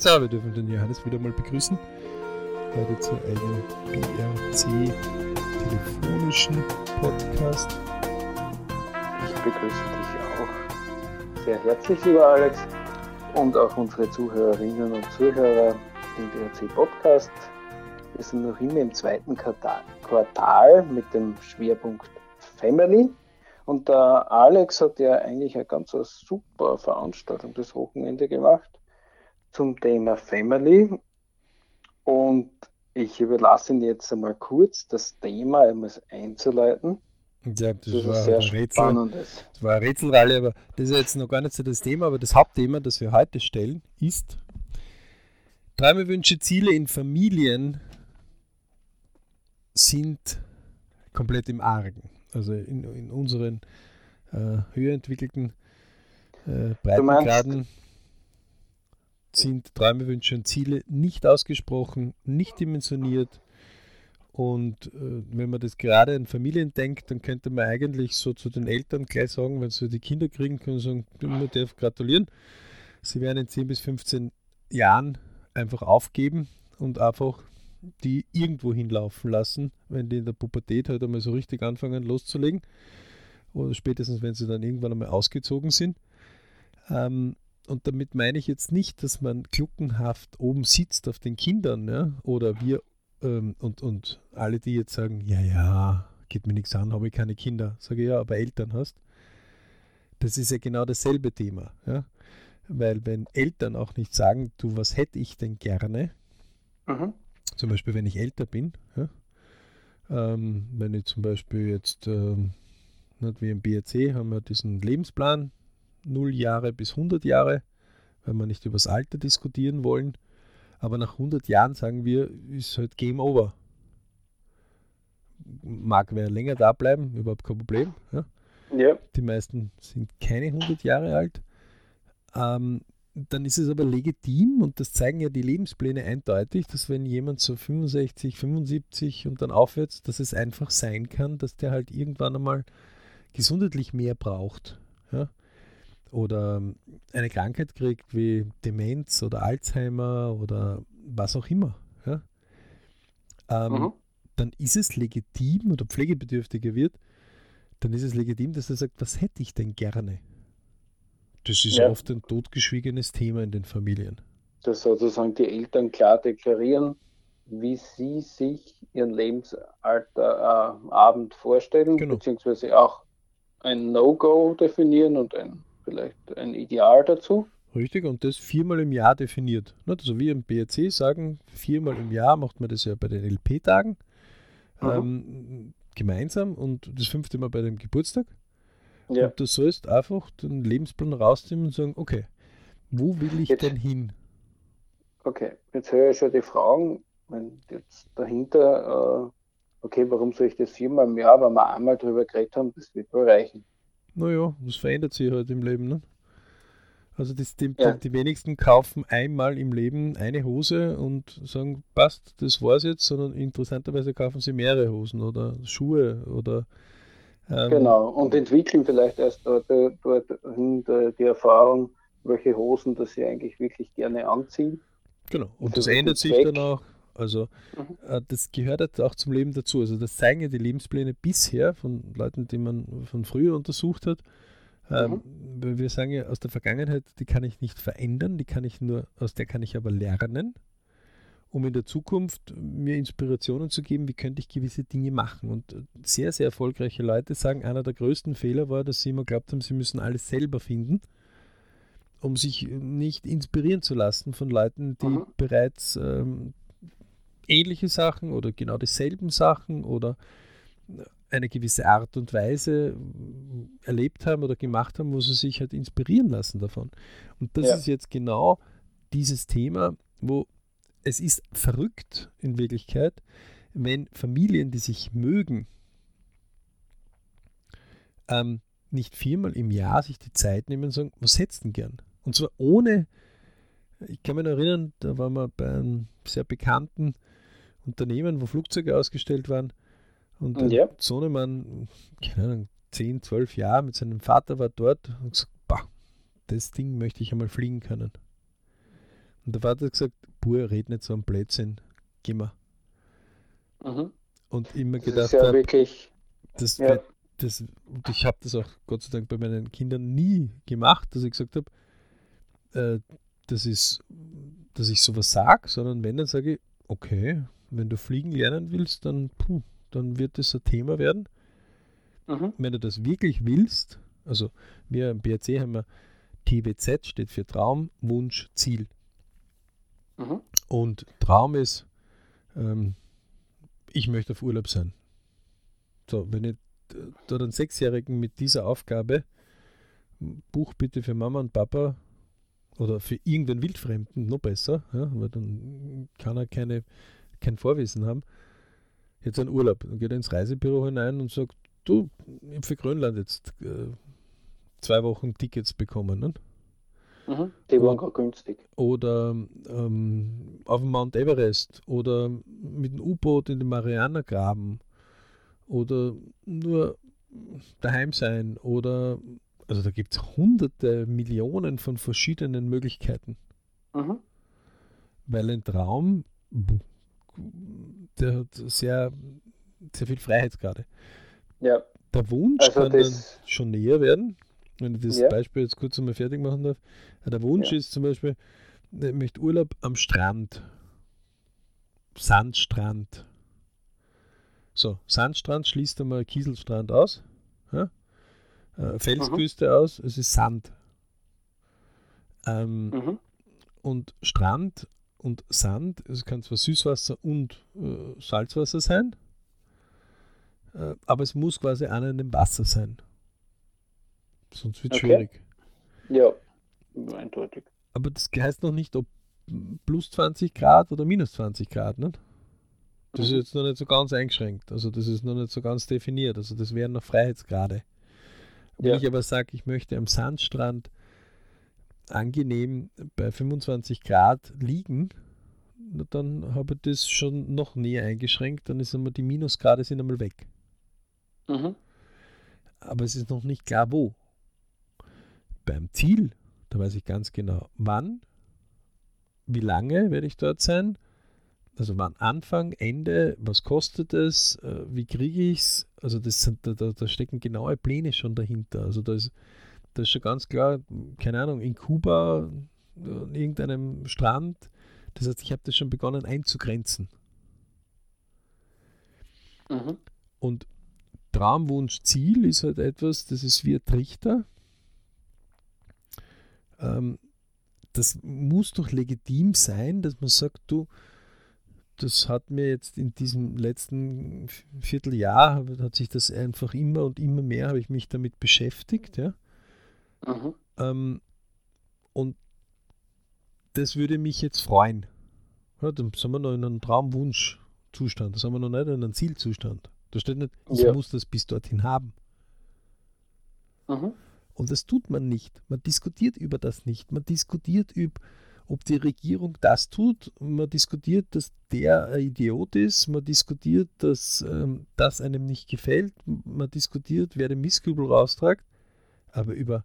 So, wir dürfen den Johannes wieder mal begrüßen. Heute zu einem BRC telefonischen Podcast. Ich begrüße dich auch sehr herzlich, lieber Alex, und auch unsere Zuhörerinnen und Zuhörer im BRC Podcast. Wir sind noch immer im zweiten Quartal mit dem Schwerpunkt Family. Und der Alex hat ja eigentlich eine ganz super Veranstaltung das Wochenende gemacht zum Thema Family. Und ich überlasse Ihnen jetzt einmal kurz das Thema einmal einzuleiten. Ja, das, das war sehr ein Rätsel. Spannendes. Das war ein Rätselralle, aber das ist jetzt noch gar nicht so das Thema, aber das Hauptthema, das wir heute stellen, ist Träume, Wünsche, Ziele in Familien sind komplett im Argen. Also in, in unseren äh, höher entwickelten äh, Breitengraden sind Träume, Wünsche und Ziele nicht ausgesprochen, nicht dimensioniert. Und äh, wenn man das gerade an Familien denkt, dann könnte man eigentlich so zu den Eltern gleich sagen, wenn sie die Kinder kriegen, können sie sagen, man darf gratulieren. Sie werden in 10 bis 15 Jahren einfach aufgeben und einfach die irgendwo hinlaufen lassen, wenn die in der Pubertät halt einmal so richtig anfangen loszulegen. Oder spätestens, wenn sie dann irgendwann einmal ausgezogen sind. Ähm, und damit meine ich jetzt nicht, dass man gluckenhaft oben sitzt auf den Kindern, ja, oder wir ähm, und, und alle, die jetzt sagen, ja, ja, geht mir nichts an, habe ich keine Kinder, sage ich ja, aber Eltern hast. Das ist ja genau dasselbe Thema, ja. Weil wenn Eltern auch nicht sagen, du, was hätte ich denn gerne, mhm. zum Beispiel wenn ich älter bin, ja, ähm, wenn ich zum Beispiel jetzt, ähm, nicht wie im BRC, haben wir diesen Lebensplan, 0 Jahre bis 100 Jahre, weil wir nicht über das Alter diskutieren wollen. Aber nach 100 Jahren sagen wir, ist halt Game Over. Mag wer länger da bleiben, überhaupt kein Problem. Ja. ja. Die meisten sind keine 100 Jahre alt. Ähm, dann ist es aber legitim und das zeigen ja die Lebenspläne eindeutig, dass wenn jemand so 65, 75 und dann aufwärts, dass es einfach sein kann, dass der halt irgendwann einmal gesundheitlich mehr braucht. Ja? Oder eine Krankheit kriegt wie Demenz oder Alzheimer oder was auch immer, ja, ähm, mhm. dann ist es legitim oder pflegebedürftiger wird, dann ist es legitim, dass er sagt, was hätte ich denn gerne? Das ist ja. oft ein totgeschwiegenes Thema in den Familien. Dass sozusagen die Eltern klar deklarieren, wie sie sich ihren Lebensalterabend äh, vorstellen, genau. beziehungsweise auch ein No-Go definieren und ein vielleicht ein Ideal dazu. Richtig, und das viermal im Jahr definiert. Also wir im BRC sagen, viermal im Jahr macht man das ja bei den LP-Tagen mhm. ähm, gemeinsam und das fünfte Mal bei dem Geburtstag. Ja. Und du sollst einfach den Lebensplan rausnehmen und sagen, okay, wo will ich jetzt, denn hin? Okay, jetzt höre ich schon die Fragen, wenn jetzt dahinter, äh, okay, warum soll ich das viermal im Jahr, weil wir einmal darüber geredet haben, das wird wohl reichen. Naja, das verändert sich halt im Leben. Ne? Also das, die, ja. die, wenigsten kaufen einmal im Leben eine Hose und sagen, passt, das war's jetzt, sondern interessanterweise kaufen sie mehrere Hosen oder Schuhe oder ähm, Genau, und entwickeln vielleicht erst dort, dort die Erfahrung, welche Hosen das sie eigentlich wirklich gerne anziehen. Genau, und das, das ändert sich dann auch also mhm. äh, das gehört halt auch zum Leben dazu. Also das zeigen ja die Lebenspläne bisher von Leuten, die man von früher untersucht hat. Ähm, mhm. Wir sagen ja aus der Vergangenheit, die kann ich nicht verändern, die kann ich nur, aus der kann ich aber lernen, um in der Zukunft mir Inspirationen zu geben, wie könnte ich gewisse Dinge machen. Und sehr, sehr erfolgreiche Leute sagen, einer der größten Fehler war, dass sie immer glaubt haben, sie müssen alles selber finden um sich nicht inspirieren zu lassen von Leuten, die mhm. bereits ähm, ähnliche Sachen oder genau dieselben Sachen oder eine gewisse Art und Weise erlebt haben oder gemacht haben, wo sie sich halt inspirieren lassen davon. Und das ja. ist jetzt genau dieses Thema, wo es ist verrückt in Wirklichkeit, wenn Familien, die sich mögen, ähm, nicht viermal im Jahr sich die Zeit nehmen und sagen, was hättest du denn gern? Und zwar ohne, ich kann mich erinnern, da waren wir bei einem sehr bekannten Unternehmen, wo Flugzeuge ausgestellt waren. Und der ja. Sohnemann, keine Ahnung, 10, 12 Jahre mit seinem Vater war dort und gesagt, bah, das Ding möchte ich einmal fliegen können. Und der Vater hat gesagt, Bur, red nicht so am Blödsinn, geh mal. Mhm. Und immer gedacht, das ist ja wirklich, das, ja. das, und ich habe das auch Gott sei Dank bei meinen Kindern nie gemacht, dass ich gesagt habe, äh, das ist, dass ich sowas sage, sondern wenn, dann sage ich, okay, wenn du fliegen lernen willst, dann, puh, dann wird das ein Thema werden. Mhm. Wenn du das wirklich willst, also wir im BRC haben wir TWZ, steht für Traum, Wunsch, Ziel. Mhm. Und Traum ist, ähm, ich möchte auf Urlaub sein. So, wenn ich dort einen Sechsjährigen mit dieser Aufgabe, Buch bitte für Mama und Papa oder für irgendeinen Wildfremden, noch besser, ja, weil dann kann er keine, kein Vorwissen haben, jetzt einen Urlaub. Dann geht er ins Reisebüro hinein und sagt, du, ich habe für Grönland jetzt äh, zwei Wochen Tickets bekommen. Ne? Mhm, die waren gerade günstig. Oder ähm, auf dem Mount Everest oder mit dem U-Boot in den Marianergraben oder nur daheim sein oder also da gibt es hunderte Millionen von verschiedenen Möglichkeiten. Mhm. Weil ein Traum, der hat sehr, sehr viel Freiheit gerade. Ja. Der Wunsch also kann dann schon näher werden, wenn ich das ja. Beispiel jetzt kurz einmal fertig machen darf. Der Wunsch ja. ist zum Beispiel, ich möchte Urlaub am Strand. Sandstrand. So, Sandstrand schließt einmal Kieselstrand aus. Ja? Äh, Felsküste mhm. aus, es ist Sand. Ähm, mhm. Und Strand und Sand, es kann zwar Süßwasser und äh, Salzwasser sein, äh, aber es muss quasi einer in dem Wasser sein. Sonst wird es okay. schwierig. Ja, eindeutig. Aber das heißt noch nicht, ob plus 20 Grad oder minus 20 Grad, ne? Das mhm. ist jetzt noch nicht so ganz eingeschränkt. Also das ist noch nicht so ganz definiert. Also das wären noch Freiheitsgrade. Wenn ja. ich aber sage, ich möchte am Sandstrand angenehm bei 25 Grad liegen, dann habe ich das schon noch näher eingeschränkt. Dann ist einmal die Minusgrade sind einmal weg. Mhm. Aber es ist noch nicht klar, wo. Beim Ziel, da weiß ich ganz genau, wann, wie lange werde ich dort sein, also wann Anfang, Ende, was kostet es, äh, wie kriege ich es, also das sind, da, da, stecken genaue Pläne schon dahinter. Also da ist, da ist schon ganz klar, keine Ahnung, in Kuba, an irgendeinem Strand, das heißt, ich habe das schon begonnen einzugrenzen. Mhm. Und Traumwunsch, Ziel ist halt etwas, das ist wie ein Trichter. Ähm, das muss doch legitim sein, dass man sagt, du, das hat mir jetzt in diesem letzten Vierteljahr, hat sich das einfach immer und immer mehr, habe ich mich damit beschäftigt. Ja? Mhm. Ähm, und das würde mich jetzt freuen. Ja, dann sind wir noch in einem Traumwunschzustand, da sind wir noch nicht in einem Zielzustand. Da steht nicht, ich ja. muss das bis dorthin haben. Mhm. Und das tut man nicht. Man diskutiert über das nicht. Man diskutiert über, ob die Regierung das tut. Man diskutiert, dass der ein Idiot ist. Man diskutiert, dass ähm, das einem nicht gefällt. Man diskutiert, wer den Misskübel raustragt. Aber über,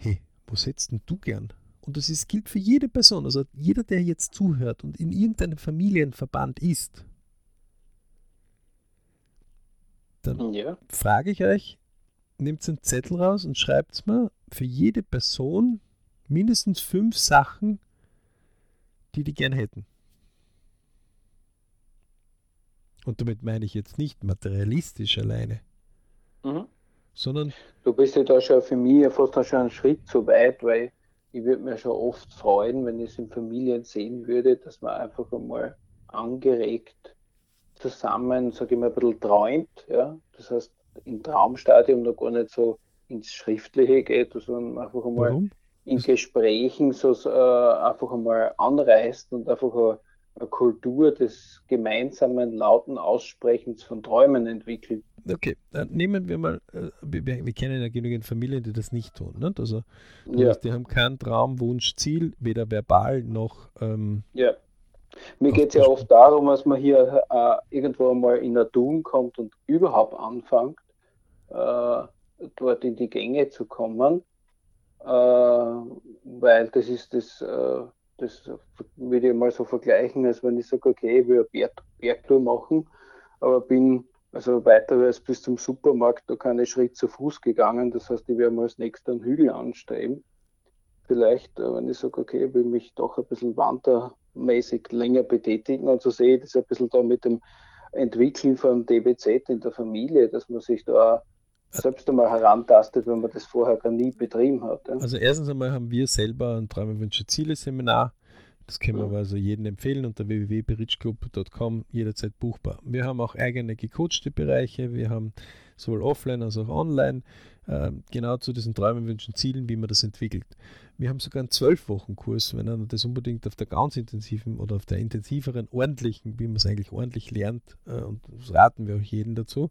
hey, wo setzt denn du gern? Und das ist, gilt für jede Person. Also jeder, der jetzt zuhört und in irgendeinem Familienverband ist, dann ja. frage ich euch, nehmt einen Zettel raus und schreibt mir für jede Person mindestens fünf Sachen, die die gern hätten. Und damit meine ich jetzt nicht materialistisch alleine, mhm. Sondern. Du bist ja da schon für mich fast schon einen Schritt zu weit, weil ich würde mir schon oft freuen, wenn ich es in Familien sehen würde, dass man einfach einmal angeregt zusammen, sage ich mal, ein bisschen träumt. Ja? Das heißt, im Traumstadium noch gar nicht so ins Schriftliche geht, sondern einfach einmal Warum? in Gesprächen so äh, einfach einmal anreißt und einfach eine, Kultur des gemeinsamen lauten Aussprechens von Träumen entwickelt. Okay, dann nehmen wir mal, äh, wir, wir, kennen ja genügend Familien, die das nicht tun. Nicht? Also ja. die haben keinen Traum, Wunsch, Ziel, weder verbal noch ähm, ja. Mir geht es ja oft darum, dass man hier äh, irgendwo einmal in der Tun kommt und überhaupt anfängt, äh, dort in die Gänge zu kommen, äh, weil das ist das, äh, das würde ich mal so vergleichen, als wenn ich sage, okay, ich will eine Berg Bergtour machen, aber bin also weiter als bis zum Supermarkt da keine Schritt zu Fuß gegangen. Das heißt, ich werde mal als nächster einen Hügel anstreben. Vielleicht, äh, wenn ich sage, okay, ich will mich doch ein bisschen wandermäßig länger betätigen und so sehe ich das ein bisschen da mit dem Entwickeln von DBZ in der Familie, dass man sich da selbst einmal herantastet, wenn man das vorher gar nie betrieben hat. Ja. Also erstens einmal haben wir selber ein Träume, Wünsche, Ziele Seminar. Das können wir also jedem empfehlen unter www.berichclub.com jederzeit buchbar. Wir haben auch eigene gecoachte Bereiche. Wir haben sowohl offline als auch online äh, genau zu diesen Träumen, Wünschen, Zielen, wie man das entwickelt. Wir haben sogar einen zwölf Wochen Kurs, wenn einer das unbedingt auf der ganz intensiven oder auf der intensiveren, ordentlichen, wie man es eigentlich ordentlich lernt, äh, und das raten wir auch jedem dazu,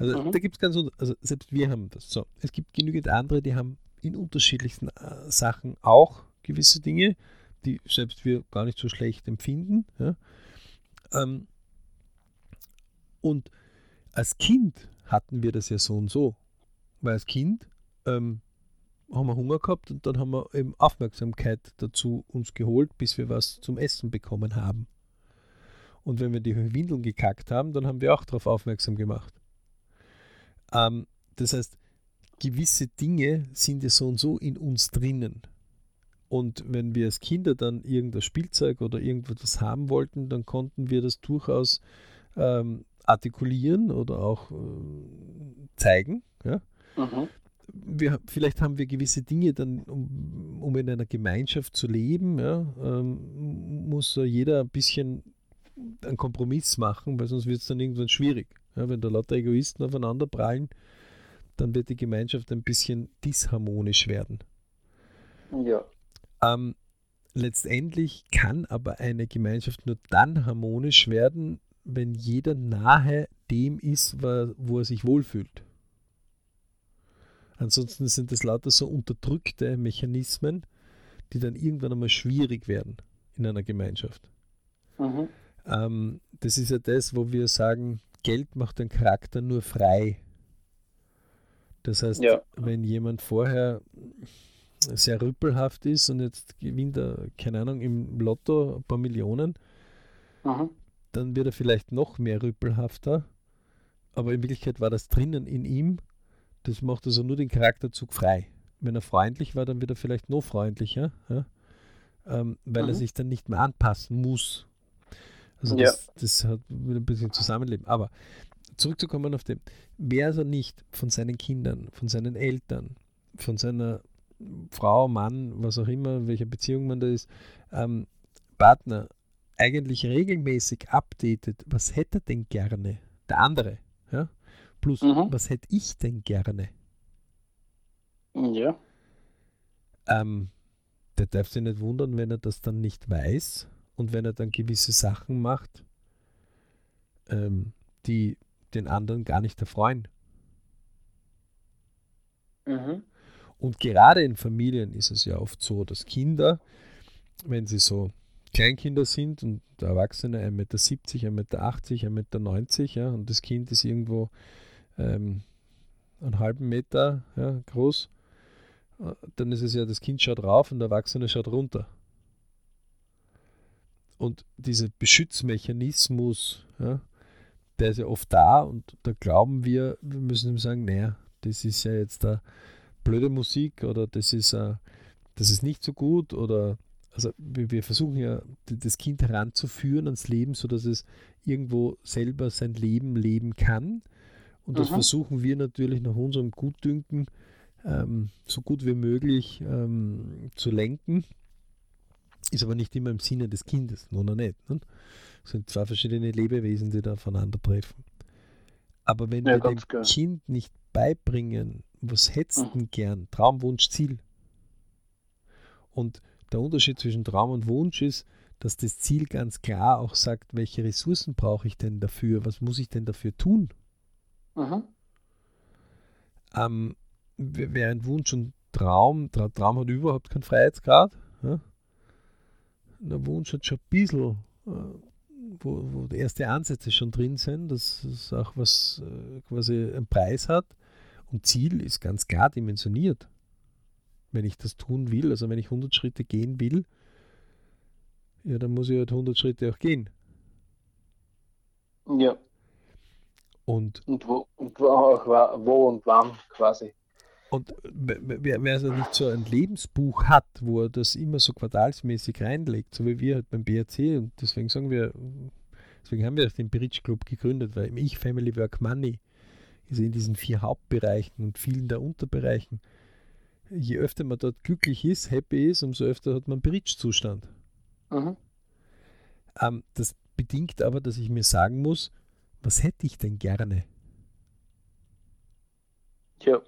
also mhm. da gibt es ganz, also selbst wir haben das. So, es gibt genügend andere, die haben in unterschiedlichsten äh, Sachen auch gewisse Dinge, die selbst wir gar nicht so schlecht empfinden. Ja. Ähm, und als Kind hatten wir das ja so und so. Weil als Kind ähm, haben wir Hunger gehabt und dann haben wir eben Aufmerksamkeit dazu uns geholt, bis wir was zum Essen bekommen haben. Und wenn wir die Windeln gekackt haben, dann haben wir auch darauf aufmerksam gemacht. Ähm, das heißt, gewisse Dinge sind ja so und so in uns drinnen. Und wenn wir als Kinder dann irgendein Spielzeug oder irgendwas haben wollten, dann konnten wir das durchaus ähm, artikulieren oder auch äh, zeigen. Ja? Mhm. Wir, vielleicht haben wir gewisse Dinge dann, um, um in einer Gemeinschaft zu leben, ja, ähm, muss jeder ein bisschen einen Kompromiss machen, weil sonst wird es dann irgendwann schwierig. Ja, wenn da lauter Egoisten aufeinander prallen, dann wird die Gemeinschaft ein bisschen disharmonisch werden. Ja. Ähm, letztendlich kann aber eine Gemeinschaft nur dann harmonisch werden, wenn jeder nahe dem ist, wo er sich wohlfühlt. Ansonsten sind das lauter so unterdrückte Mechanismen, die dann irgendwann einmal schwierig werden in einer Gemeinschaft. Mhm. Ähm, das ist ja das, wo wir sagen, Geld macht den Charakter nur frei. Das heißt, ja. wenn jemand vorher sehr rüppelhaft ist und jetzt gewinnt er, keine Ahnung, im Lotto ein paar Millionen, mhm. dann wird er vielleicht noch mehr rüppelhafter. Aber in Wirklichkeit war das drinnen in ihm. Das macht also nur den Charakterzug frei. Wenn er freundlich war, dann wird er vielleicht noch freundlicher, ja? ähm, weil mhm. er sich dann nicht mehr anpassen muss. Also ja. das, das hat ein bisschen Zusammenleben. Aber zurückzukommen auf dem, wer also nicht von seinen Kindern, von seinen Eltern, von seiner Frau, Mann, was auch immer, welcher Beziehung man da ist, ähm, Partner eigentlich regelmäßig updatet, was hätte er denn gerne? Der andere, ja? Plus, mhm. was hätte ich denn gerne? Ja. Ähm, der darf sich nicht wundern, wenn er das dann nicht weiß und wenn er dann gewisse Sachen macht, ähm, die den anderen gar nicht erfreuen. Mhm. Und gerade in Familien ist es ja oft so, dass Kinder, wenn sie so Kleinkinder sind und der Erwachsene 1,70 Meter, 1,80 Meter, 1,90 Meter, ja, und das Kind ist irgendwo ähm, einen halben Meter ja, groß, äh, dann ist es ja, das Kind schaut rauf und der Erwachsene schaut runter. Und dieser Beschützmechanismus, ja, der ist ja oft da und da glauben wir, wir müssen ihm sagen, naja, das ist ja jetzt da blöde Musik oder das ist, uh, das ist nicht so gut oder also wir, versuchen ja das Kind heranzuführen ans Leben, sodass es irgendwo selber sein Leben leben kann. Und das mhm. versuchen wir natürlich nach unserem Gutdünken ähm, so gut wie möglich ähm, zu lenken. Ist aber nicht immer im Sinne des Kindes, noch nicht. Ne? Es sind zwei verschiedene Lebewesen, die da aufeinandertreffen. Aber wenn ja, wir dem klar. Kind nicht beibringen, was hättest du mhm. gern, Traum, Wunsch, Ziel. Und der Unterschied zwischen Traum und Wunsch ist, dass das Ziel ganz klar auch sagt, welche Ressourcen brauche ich denn dafür, was muss ich denn dafür tun. Mhm. Ähm, während Wunsch und Traum, Traum hat überhaupt keinen Freiheitsgrad. Der Wunsch hat schon ein bisschen, äh, wo, wo die erste Ansätze schon drin sind, dass es auch was äh, quasi einen Preis hat. Und Ziel ist ganz klar dimensioniert. Wenn ich das tun will, also wenn ich 100 Schritte gehen will, ja, dann muss ich halt 100 Schritte auch gehen. Ja. Und, und, wo, und wo, wo und wann quasi. Und wer, wer also nicht so ein Lebensbuch hat, wo er das immer so quartalsmäßig reinlegt, so wie wir halt beim BRC, und deswegen sagen wir, deswegen haben wir den Bridge Club gegründet, weil im Ich Family Work Money ist in diesen vier Hauptbereichen und vielen der Unterbereichen, je öfter man dort glücklich ist, happy ist, umso öfter hat man Bridge-Zustand. Mhm. Ähm, das bedingt aber, dass ich mir sagen muss, was hätte ich denn gerne? Ja.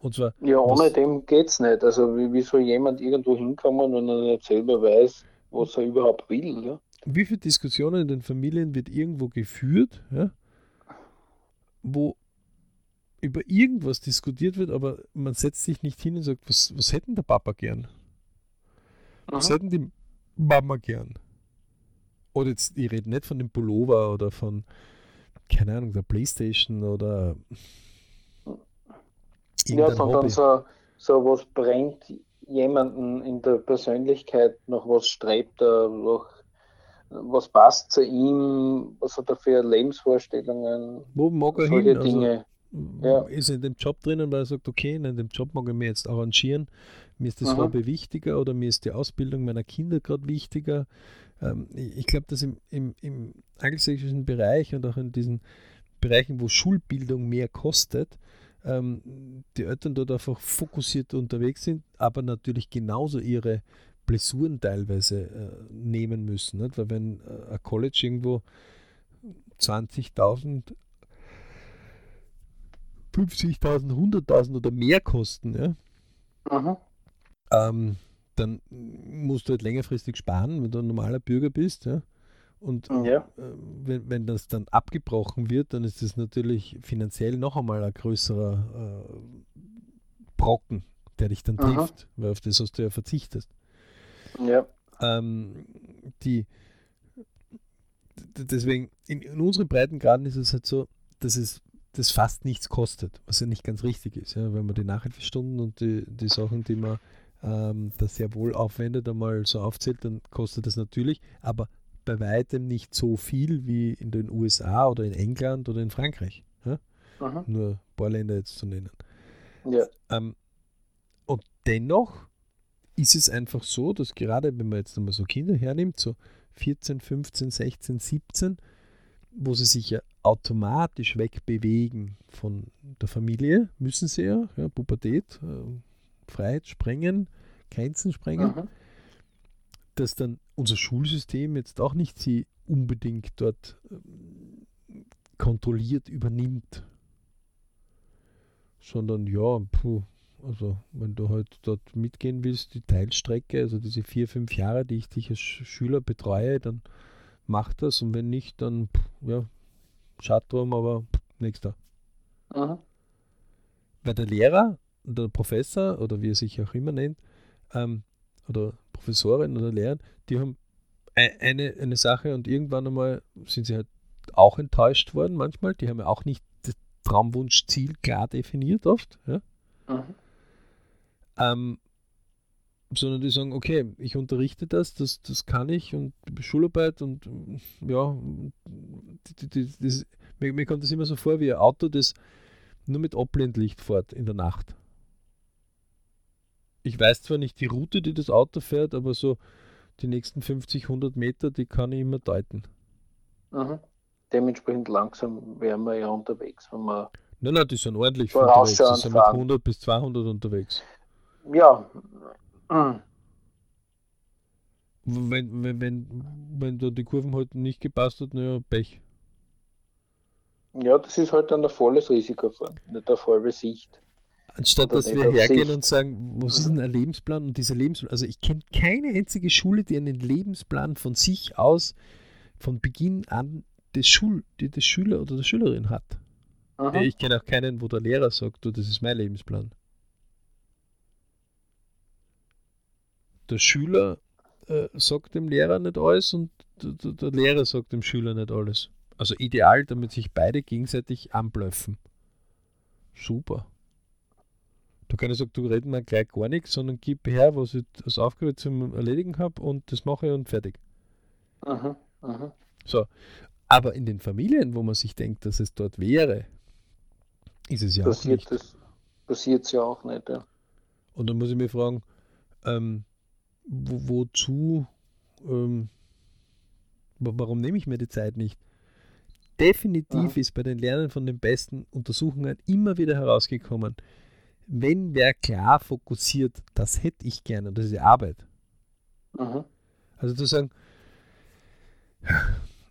Und zwar, ja, ohne was, dem geht es nicht. Also wie, wie, soll jemand irgendwo hinkommen, wenn er nicht selber weiß, was er überhaupt will? Ja? Wie viele Diskussionen in den Familien wird irgendwo geführt, ja? wo über irgendwas diskutiert wird, aber man setzt sich nicht hin und sagt, was, was hätten der Papa gern? Was hätten die Mama gern? Oder jetzt, ich rede nicht von dem Pullover oder von, keine Ahnung, der Playstation oder ja, sondern so, so was brennt jemanden in der Persönlichkeit, nach was strebt er, nach was passt zu ihm, was hat er für Lebensvorstellungen, wo mag er solche hin? Also, Dinge. Also, ja. Ist er in dem Job drinnen, weil er sagt, okay, in dem Job mag ich mir jetzt arrangieren, mir ist das mhm. Hobby wichtiger oder mir ist die Ausbildung meiner Kinder gerade wichtiger. Ähm, ich glaube, dass im, im, im angelsächsischen Bereich und auch in diesen Bereichen, wo Schulbildung mehr kostet, ähm, die Eltern dort einfach fokussiert unterwegs sind, aber natürlich genauso ihre Blessuren teilweise äh, nehmen müssen. Nicht? Weil wenn äh, ein College irgendwo 20.000, 50.000, 100.000 oder mehr kosten, ja, mhm. ähm, dann musst du halt längerfristig sparen, wenn du ein normaler Bürger bist. Ja. Und ja. äh, wenn, wenn das dann abgebrochen wird, dann ist das natürlich finanziell noch einmal ein größerer äh, Brocken, der dich dann Aha. trifft, weil auf das hast du ja verzichtest. Ja. Ähm, die, deswegen, in, in unseren Breitengraden ist es halt so, dass es das fast nichts kostet, was ja nicht ganz richtig ist. Ja? Wenn man die Nachhilfestunden und die, die Sachen, die man ähm, da sehr wohl aufwendet, einmal so aufzählt, dann kostet das natürlich, aber bei weitem nicht so viel wie in den USA oder in England oder in Frankreich. Ja? Nur ein paar Länder jetzt zu nennen. Ja. Ähm, und dennoch ist es einfach so, dass gerade wenn man jetzt einmal so Kinder hernimmt, so 14, 15, 16, 17, wo sie sich ja automatisch wegbewegen von der Familie, müssen sie ja, ja Pubertät, äh, Freiheit sprengen, Grenzen sprengen. Mhm dass dann unser Schulsystem jetzt auch nicht sie unbedingt dort ähm, kontrolliert übernimmt, sondern ja, puh, also wenn du halt dort mitgehen willst, die Teilstrecke, also diese vier, fünf Jahre, die ich dich als Schüler betreue, dann mach das und wenn nicht, dann ja, schade drum, aber nächster. Aha. Weil der Lehrer, der Professor oder wie er sich auch immer nennt, ähm, oder Professorin oder Lehrer, die haben eine, eine Sache und irgendwann einmal sind sie halt auch enttäuscht worden manchmal. Die haben ja auch nicht das Traumwunschziel klar definiert oft. Ja? Mhm. Ähm, sondern die sagen, okay, ich unterrichte das, das, das kann ich und Schularbeit und ja, die, die, das, mir, mir kommt das immer so vor wie ein Auto, das nur mit Abblendlicht fährt in der Nacht ich weiß zwar nicht die Route, die das Auto fährt, aber so die nächsten 50, 100 Meter, die kann ich immer deuten. Mhm. Dementsprechend langsam wären wir ja unterwegs, wenn wir. Nein, nein, die sind ordentlich unterwegs. Die sind mit 100 bis 200 unterwegs. Ja. Mhm. Wenn, wenn, wenn, wenn da die Kurven halt nicht gepasst hat, naja, Pech. Ja, das ist halt dann ein volles Risiko, nicht eine volle Sicht. Anstatt dass wir hergehen und sagen, was ist denn ein Lebensplan? Und dieser Lebensplan, also ich kenne keine einzige Schule, die einen Lebensplan von sich aus von Beginn an des, Schul, des Schüler oder der Schülerin hat. Aha. Ich kenne auch keinen, wo der Lehrer sagt, du, das ist mein Lebensplan. Der Schüler äh, sagt dem Lehrer nicht alles und der, der Lehrer sagt dem Schüler nicht alles. Also ideal, damit sich beide gegenseitig anblöffen. Super. Du kannst sagen, du reden mir gleich gar nichts, sondern gib her, was ich als Aufgabe zum Erledigen habe und das mache ich und fertig. Mhm. Mhm. So, aber in den Familien, wo man sich denkt, dass es dort wäre, ist es ja passiert auch nicht. Das, passiert es ja auch nicht. Ja. Und dann muss ich mich fragen, ähm, wo, wozu, ähm, warum nehme ich mir die Zeit nicht? Definitiv Mhm. ist bei den Lernen von den besten Untersuchungen immer wieder herausgekommen, wenn wer klar fokussiert, das hätte ich gerne, und das ist die Arbeit. Mhm. Also zu sagen,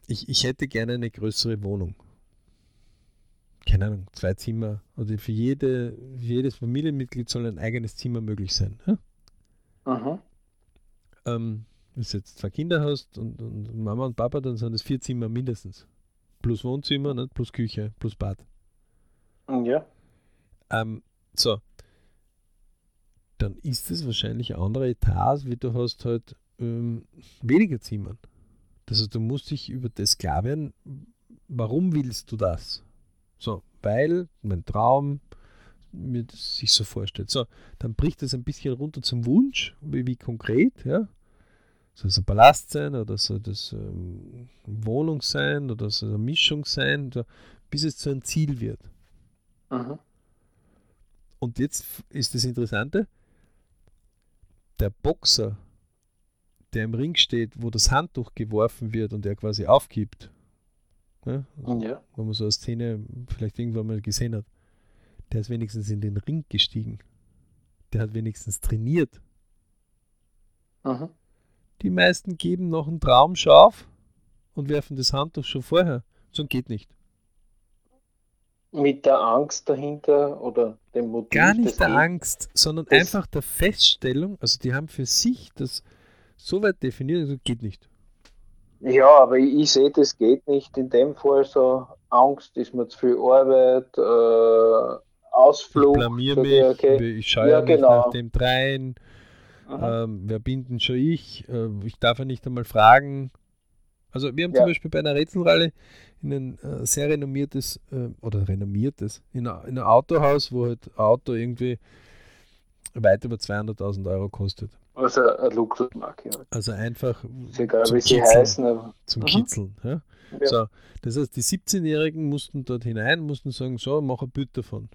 ich, ich hätte gerne eine größere Wohnung. Keine Ahnung, zwei Zimmer. Oder für, jede, für jedes Familienmitglied soll ein eigenes Zimmer möglich sein. Ja? Mhm. Ähm, wenn du jetzt zwei Kinder hast und, und Mama und Papa, dann sind es vier Zimmer mindestens. Plus Wohnzimmer, nicht? plus Küche, plus Bad. Ja. Ähm, so. Dann ist es wahrscheinlich ein anderer Etat, wie du hast halt ähm, weniger Zimmern. Heißt, du musst dich über das klar werden, warum willst du das? So, weil mein Traum mir das sich so vorstellt. So, dann bricht es ein bisschen runter zum Wunsch, wie, wie konkret, ja. Soll es ein Palast sein oder soll das ähm, Wohnung sein oder soll es eine Mischung sein, so, bis es zu einem Ziel wird. Mhm. Und jetzt ist das Interessante, der Boxer, der im Ring steht, wo das Handtuch geworfen wird und er quasi aufgibt, ja, Ja. wenn man so eine Szene vielleicht irgendwann mal gesehen hat, der ist wenigstens in den Ring gestiegen. Der hat wenigstens trainiert. Mhm. Die meisten geben noch einen Traumschau auf und werfen das Handtuch schon vorher. So geht nicht. Mit der Angst dahinter oder dem Motiv Gar nicht der. Angst, sondern einfach der Feststellung, also die haben für sich das so weit definiert, also geht nicht. Ja, aber ich, ich sehe, das geht nicht. In dem Fall so Angst, ist mir zu viel Arbeit, äh, Ich Ausflug. blamier sag mich, ich, okay. ich schaue Ja, genau. nach dem dreien, ähm, wer bin denn schon ich? Äh, ich darf ja nicht einmal fragen. Also wir haben Ja. zum Beispiel bei einer Rätselralle in ein äh, sehr renommiertes, äh, oder renommiertes, in ein, in ein Autohaus, wo halt ein Auto irgendwie weit über 200.000 Euro kostet. Also eine Luxusmarke. Ja. Also einfach Ist egal, Zum wie sie Kitzeln. heißen. Aber, zum Mhm. Kitzeln. Ja? ja. So, das heißt, die 17-Jährigen mussten dort hinein, mussten sagen, so, mach ein Bild davon.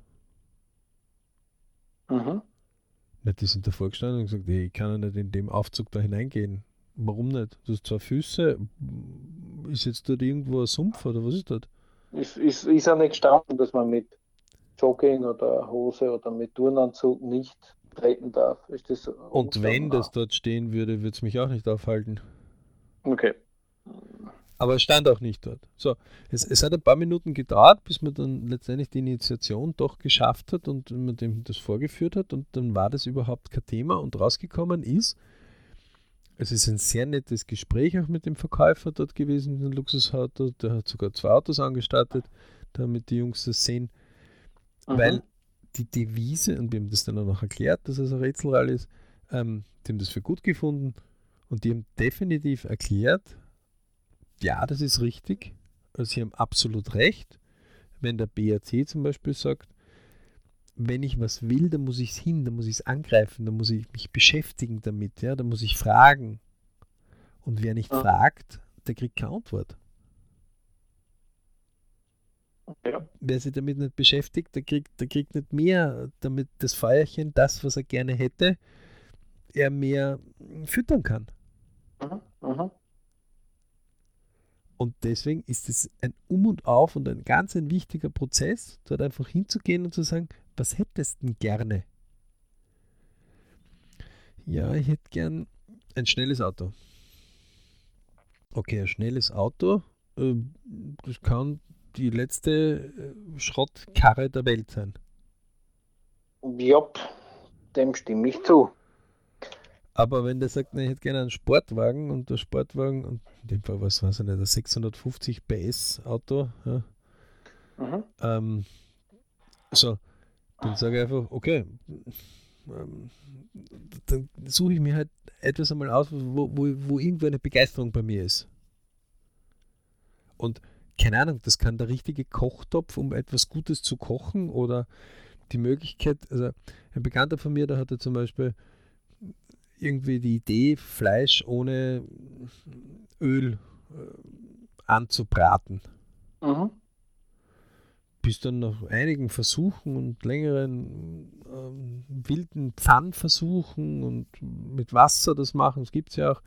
Mhm. Na, die sind davor gestanden und gesagt, ich kann ja nicht in dem Aufzug da hineingehen. Warum nicht? Du hast zwei Füße. Ist jetzt dort irgendwo ein Sumpf oder was ist dort? Ist, ist, ist ja nicht gestanden, dass man mit Jogging oder Hose oder mit Turnanzug nicht treten darf. Ist das Und wenn das dort stehen würde, würde es mich auch nicht aufhalten. Okay. Aber es stand auch nicht dort. So, es, es hat ein paar Minuten gedauert, bis man dann letztendlich die Initiation doch geschafft hat und man dem das vorgeführt hat und dann war das überhaupt kein Thema und rausgekommen ist, es ist ein sehr nettes Gespräch auch mit dem Verkäufer dort gewesen, in Luxusauto, der hat sogar zwei Autos angestattet, damit die Jungs das sehen, Mhm. weil die Devise, und wir haben das dann auch noch erklärt, dass es ein Rätselrall ist, ähm, die haben das für gut gefunden und die haben definitiv erklärt, ja, das ist richtig, also sie haben absolut recht, wenn der BAC zum Beispiel sagt, wenn ich was will, dann muss ich es hin, dann muss ich es angreifen, dann muss ich mich beschäftigen damit, ja, dann muss ich fragen. Und wer nicht Ja. fragt, der kriegt keine Antwort. Ja. Wer sich damit nicht beschäftigt, der kriegt, der kriegt nicht mehr, damit das Feuerchen, das, was er gerne hätte, er mehr füttern kann. Mhm. Mhm. Und deswegen ist es ein Um und Auf und ein ganz ein wichtiger Prozess, dort einfach hinzugehen und zu sagen, was hättest du denn gerne? Ja, ich hätte gern ein schnelles Auto. Okay, ein schnelles Auto, äh, das kann die letzte äh, Schrottkarre der Welt sein. Jopp, dem stimme ich zu. Aber wenn der sagt, ne, ich hätte gerne einen Sportwagen und der Sportwagen, und in dem Fall, was weiß ich nicht, ein 650 PS Auto, ja, Mhm. ähm, so, dann sage ich einfach, okay, ähm, dann suche ich mir halt etwas einmal aus, wo, wo, wo irgendwo eine Begeisterung bei mir ist. Und keine Ahnung, das kann der richtige Kochtopf, um etwas Gutes zu kochen oder die Möglichkeit, also ein Bekannter von mir, der hatte zum Beispiel irgendwie die Idee, Fleisch ohne Öl äh, anzubraten. Mhm. Bis dann nach einigen Versuchen und längeren ähm, wilden Pfannversuchen und mit Wasser das machen, das gibt es ja auch,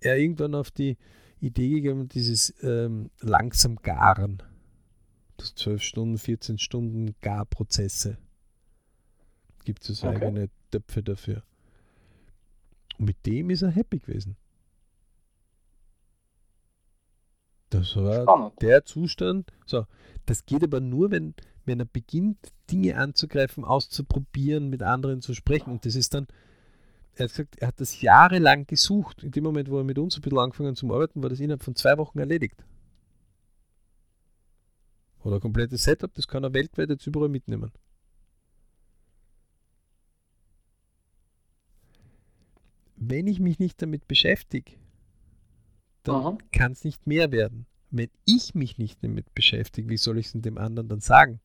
er irgendwann auf die Idee gegeben, dieses ähm, langsam Garen. Das 12 Stunden, 14 Stunden Garprozesse. Gibt es okay. eigene Töpfe dafür. Und mit dem ist er happy gewesen. Das war Spannend. der Zustand. So, das geht aber nur, wenn, wenn er beginnt, Dinge anzugreifen, auszuprobieren, mit anderen zu sprechen. Und das ist dann, er hat gesagt, er hat das jahrelang gesucht. In dem Moment, wo er mit uns ein bisschen angefangen hat zu arbeiten, war das innerhalb von zwei Wochen erledigt. Oder ein komplettes Setup, das kann er weltweit jetzt überall mitnehmen. Wenn ich mich nicht damit beschäftige, dann kann es nicht mehr werden. Wenn ich mich nicht damit beschäftige, wie soll ich es dem anderen dann sagen?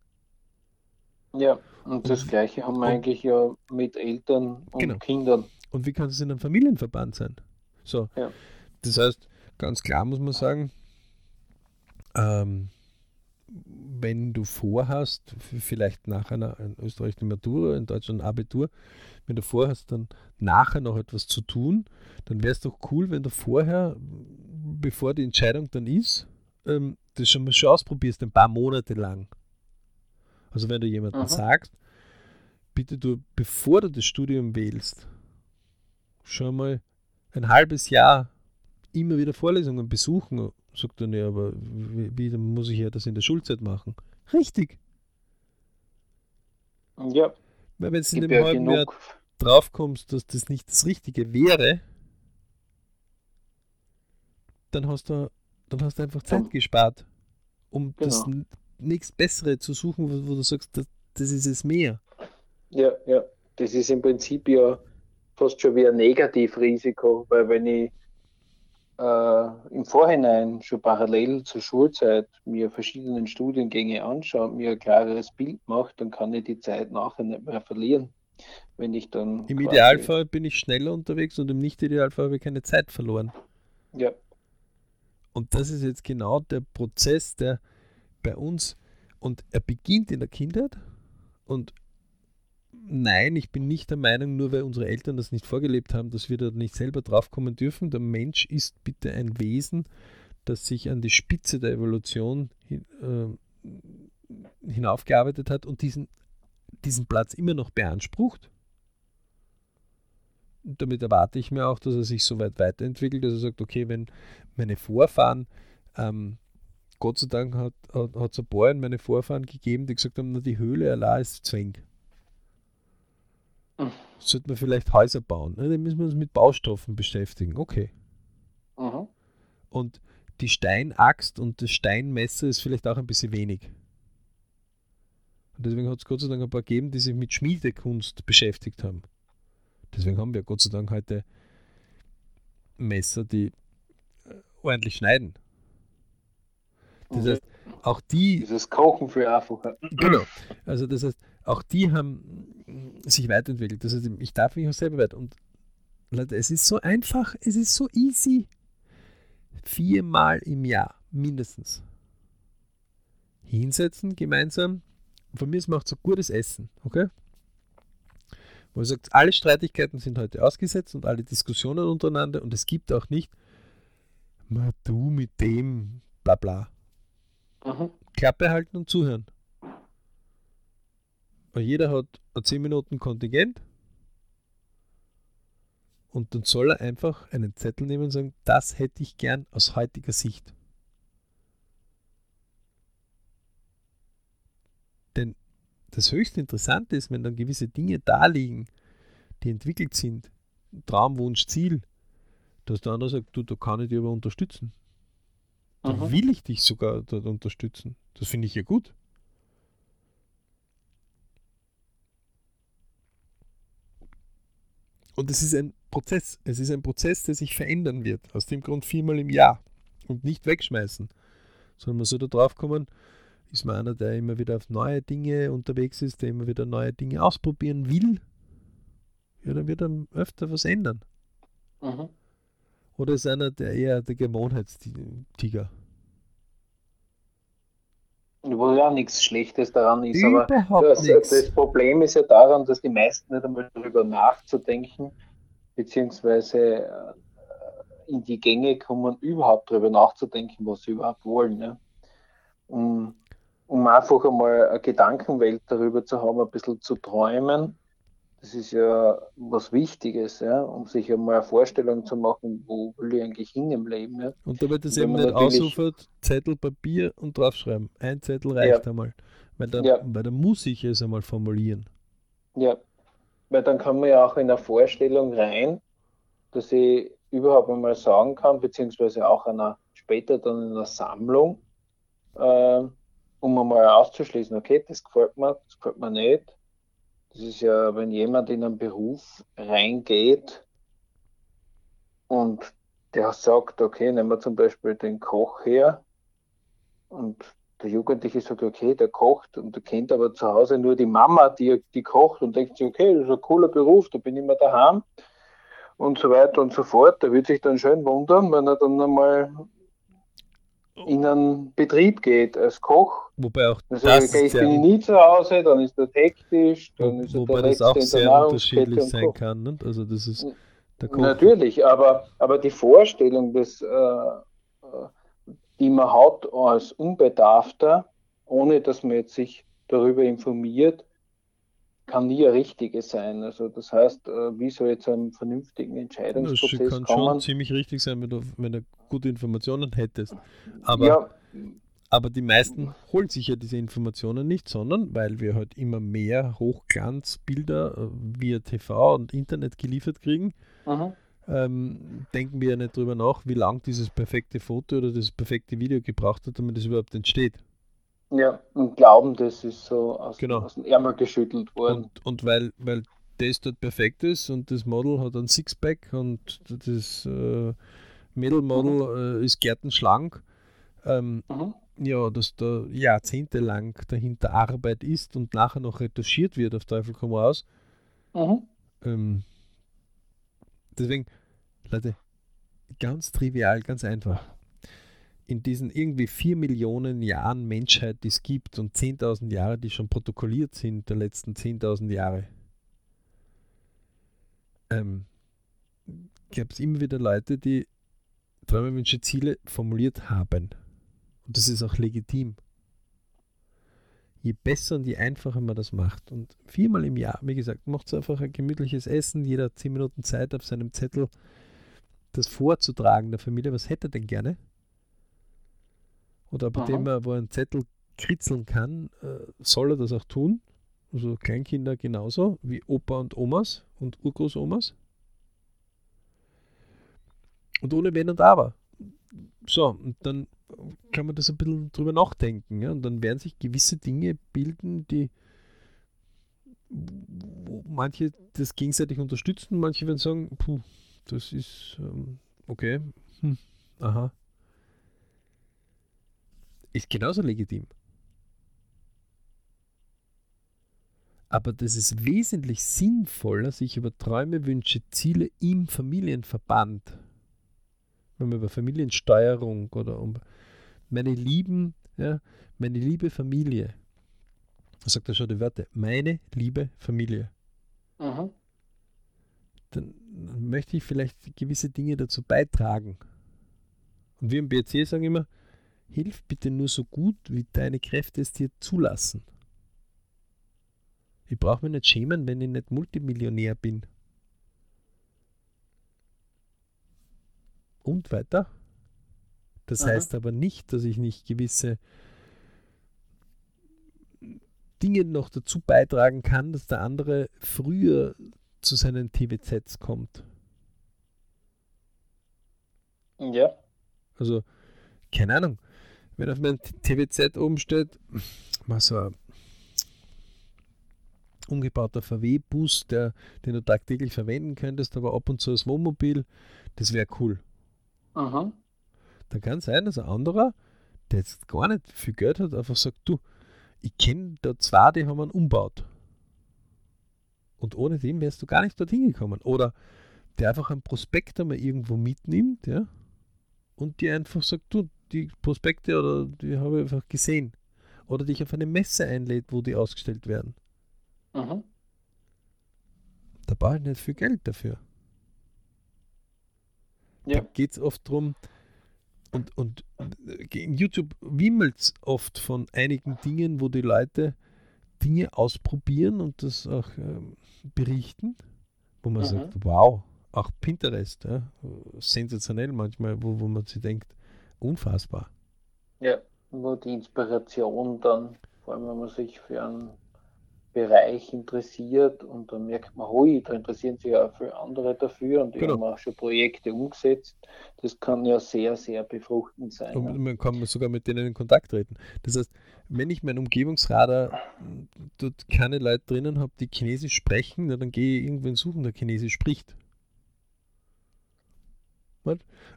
Ja, und das und, Gleiche haben wir und, eigentlich ja mit Eltern und genau. Kindern. Und wie kann es in einem Familienverband sein? So. Ja. Das heißt, ganz klar muss man sagen, ähm, wenn du vorhast, vielleicht nach einer in Österreich eine Matura, in Deutschland ein Abitur, wenn du vorhast, dann nachher noch etwas zu tun, dann wäre es doch cool, wenn du vorher, bevor die Entscheidung dann ist, ähm, das schon mal schon ausprobierst, ein paar Monate lang. Also wenn du jemandem Aha. sagst, bitte du, bevor du das Studium wählst, schon mal ein halbes Jahr immer wieder Vorlesungen besuchen, sagt er, nee, aber wie, wie muss ich ja das in der Schulzeit machen? Richtig. Ja. Weil wenn du in dem halben Jahr draufkommst, dass das nicht das Richtige wäre, dann hast du, dann hast du einfach Zeit ja. gespart, um genau. das nichts Bessere zu suchen, wo, wo du sagst, das, das ist es mehr. Ja, ja. Das ist im Prinzip ja fast schon wie ein Negativrisiko, weil wenn ich äh, im Vorhinein schon parallel zur Schulzeit mir verschiedene Studiengänge anschaue, mir ein klares Bild mache, dann kann ich die Zeit nachher nicht mehr verlieren. Wenn ich dann Im Idealfall bin ich schneller unterwegs und im Nicht-Idealfall habe ich keine Zeit verloren. Ja. Und das ist jetzt genau der Prozess, der bei uns, und er beginnt in der Kindheit und nein, ich bin nicht der Meinung, nur weil unsere Eltern das nicht vorgelebt haben, dass wir da nicht selber draufkommen dürfen. Der Mensch ist bitte ein Wesen, das sich an die Spitze der Evolution hin, äh, hinaufgearbeitet hat und diesen, diesen Platz immer noch beansprucht. Damit erwarte ich mir auch, dass er sich so weit weiterentwickelt, dass er sagt, okay, wenn meine Vorfahren, ähm, Gott sei Dank hat es hat, ein paar in meine Vorfahren gegeben, die gesagt haben, na, die Höhle allein ist Zwang sollte man vielleicht Häuser bauen. Ne? Dann müssen wir uns mit Baustoffen beschäftigen. Okay. Mhm. Und die Steinaxt und das Steinmesser ist vielleicht auch ein bisschen wenig. Und deswegen hat es Gott sei Dank ein paar gegeben, die sich mit Schmiedekunst beschäftigt haben. Deswegen haben wir Gott sei Dank heute Messer, die äh, ordentlich schneiden. Das heißt, auch die. Dieses Kochen für einfacher. Genau. Also das heißt, auch die haben sich weiterentwickelt. Das heißt, ich darf mich auch selber weiter. Und Leute, es ist so einfach, es ist so easy. Viermal im Jahr mindestens. Hinsetzen gemeinsam. Von mir macht so gutes Essen, okay? Wo ihr sagt, alle Streitigkeiten sind heute ausgesetzt und alle Diskussionen untereinander und es gibt auch nicht, du mit dem, bla bla. Mhm. Klappe halten und zuhören. Weil jeder hat ein 10 Minuten Kontingent und dann soll er einfach einen Zettel nehmen und sagen, das hätte ich gern aus heutiger Sicht. Denn das höchst Interessante ist, wenn dann gewisse Dinge da liegen, die entwickelt sind, Traum, Wunsch, Ziel, dass der andere sagt, du, da kann ich dich aber unterstützen. Da mhm. will ich dich sogar dort unterstützen. Das finde ich ja gut. Und es ist ein Prozess. Es ist ein Prozess, der sich verändern wird. Aus dem Grund viermal im Jahr. Und nicht wegschmeißen. Sondern man soll da drauf kommen, ist man einer, der immer wieder auf neue Dinge unterwegs ist, der immer wieder neue Dinge ausprobieren will. Ja, dann wird er öfter was ändern. Mhm. Oder ist einer der eher der Gewohnheitstiger? Wo ja nichts Schlechtes daran ist, Überhaupt aber das, das, Problem ist ja daran, dass die meisten nicht einmal darüber nachzudenken, beziehungsweise äh, in die Gänge kommen, überhaupt darüber nachzudenken, was sie überhaupt wollen. Ne? Um einfach einmal eine Gedankenwelt darüber zu haben, ein bisschen zu träumen das ist ja was Wichtiges, ja, um sich einmal eine Vorstellung zu machen, wo will ich eigentlich hin im Leben. Ja. Und damit das eben nicht ausufert, Zettel, Papier und draufschreiben. Ein Zettel reicht ja. einmal. Weil dann, ja. weil dann muss ich es einmal formulieren. Ja, weil dann kann man ja auch in eine Vorstellung rein, dass ich überhaupt einmal sagen kann, beziehungsweise auch einer, später dann in einer Sammlung, äh, um einmal auszuschließen, okay, das gefällt mir, das gefällt mir nicht das ist ja, wenn jemand in einen Beruf reingeht und der sagt, okay, nehmen wir zum Beispiel den Koch her und der Jugendliche sagt, okay, der kocht und der kennt aber zu Hause nur die Mama, die, die kocht und denkt sich, okay, das ist ein cooler Beruf, da bin ich immer daheim und so weiter und so fort. Der wird sich dann schön wundern, wenn er dann einmal in einen Betrieb geht als Koch. Wobei auch also das ich bin nie zu Hause, dann ist das hektisch, dann ist wobei das auch sehr unterschiedlich sein kann. Nicht? Also das ist Natürlich, aber, aber die Vorstellung, dass, äh, äh, die man hat als Unbedarfter, ohne dass man jetzt sich darüber informiert, kann nie eine richtige sein. Also das heißt, äh, wie soll jetzt einen vernünftigen Entscheidungsprozess das kann kommen? schon ziemlich richtig sein, wenn du, wenn du gute Informationen hättest. Aber, ja. aber die meisten holen sich ja diese Informationen nicht, sondern weil wir halt immer mehr Hochglanzbilder äh, via TV und Internet geliefert kriegen, mhm. ähm, denken wir ja nicht darüber nach, wie lang dieses perfekte Foto oder das perfekte Video gebraucht hat, damit es überhaupt entsteht. Ja, und glauben, das ist so aus, genau. aus dem Ärmel geschüttelt worden. Und, und weil, weil das dort perfekt ist und das Model hat ein Sixpack und das äh, Mädelmodel mhm. äh, ist gärtenschlank, ähm, mhm. ja, dass da jahrzehntelang dahinter Arbeit ist und nachher noch retuschiert wird, auf Teufel komm raus. Mhm. Ähm, deswegen, Leute, ganz trivial, ganz einfach in diesen irgendwie vier Millionen Jahren Menschheit, die es gibt und 10.000 Jahre, die schon protokolliert sind, der letzten 10.000 Jahre, ähm, gab es immer wieder Leute, die Träume, Wünsche, Ziele formuliert haben. Und das ist auch legitim. Je besser und je einfacher man das macht. Und viermal im Jahr, wie gesagt, macht es einfach ein gemütliches Essen, jeder zehn Minuten Zeit auf seinem Zettel, das vorzutragen der Familie. Was hätte er denn gerne? Oder bei Aha. dem er, wo er einen Zettel kritzeln kann, äh, soll er das auch tun. Also Kleinkinder genauso wie Opa und Omas und Urgroßomas. Und ohne Wenn und Aber. So, und dann kann man das ein bisschen drüber nachdenken. Ja? Und dann werden sich gewisse Dinge bilden, die wo manche das gegenseitig unterstützen, manche werden sagen, puh, das ist ähm, okay, hm, aha, ist genauso legitim. Aber das ist wesentlich sinnvoller, sich über Träume, Wünsche, Ziele im Familienverband, wenn man über Familiensteuerung oder um meine lieben, ja, meine liebe Familie, sagt er schon die Wörter, meine liebe Familie. Mhm. Dann möchte ich vielleicht gewisse Dinge dazu beitragen. Und wir im BRC sagen immer, Hilf bitte nur so gut, wie deine Kräfte es dir zulassen. Ich brauche mich nicht schämen, wenn ich nicht Multimillionär bin. Und weiter. Das Aha. heißt aber nicht, dass ich nicht gewisse Dinge noch dazu beitragen kann, dass der andere früher zu seinen TWZs kommt. Ja. Also, keine Ahnung wenn auf meinem TWZ oben steht, mal so ein umgebauter VW-Bus, den du tagtäglich verwenden könntest, aber ab und zu als Wohnmobil, das wäre cool. Aha. Dann kann sein, dass ein anderer, der jetzt gar nicht viel Geld hat, einfach sagt, du, ich kenne da zwei, die haben einen umbaut. Und ohne den wärst du gar nicht dorthin gekommen. Oder der einfach einen Prospekt einmal irgendwo mitnimmt, ja, und dir einfach sagt, du, die Prospekte oder die habe ich einfach gesehen. Oder dich auf eine Messe einlädt, wo die ausgestellt werden. Mhm. Da brauche ich nicht viel Geld dafür. Ja. Da geht es oft darum, und, und in YouTube wimmelt es oft von einigen Dingen, wo die Leute Dinge ausprobieren und das auch ähm, berichten, wo man mhm. sagt, wow, auch Pinterest, ja, sensationell manchmal, wo, wo man sich denkt, unfassbar. Ja, wo die Inspiration dann, vor allem wenn man sich für einen Bereich interessiert und dann merkt man, hui, da interessieren sich auch viele andere dafür und die genau. haben auch schon Projekte umgesetzt. Das kann ja sehr, sehr befruchtend sein. Und man kann sogar mit denen in Kontakt treten. Das heißt, wenn ich mein Umgebungsradar dort keine Leute drinnen habe, die Chinesisch sprechen, dann gehe ich irgendwen suchen, der Chinesisch spricht.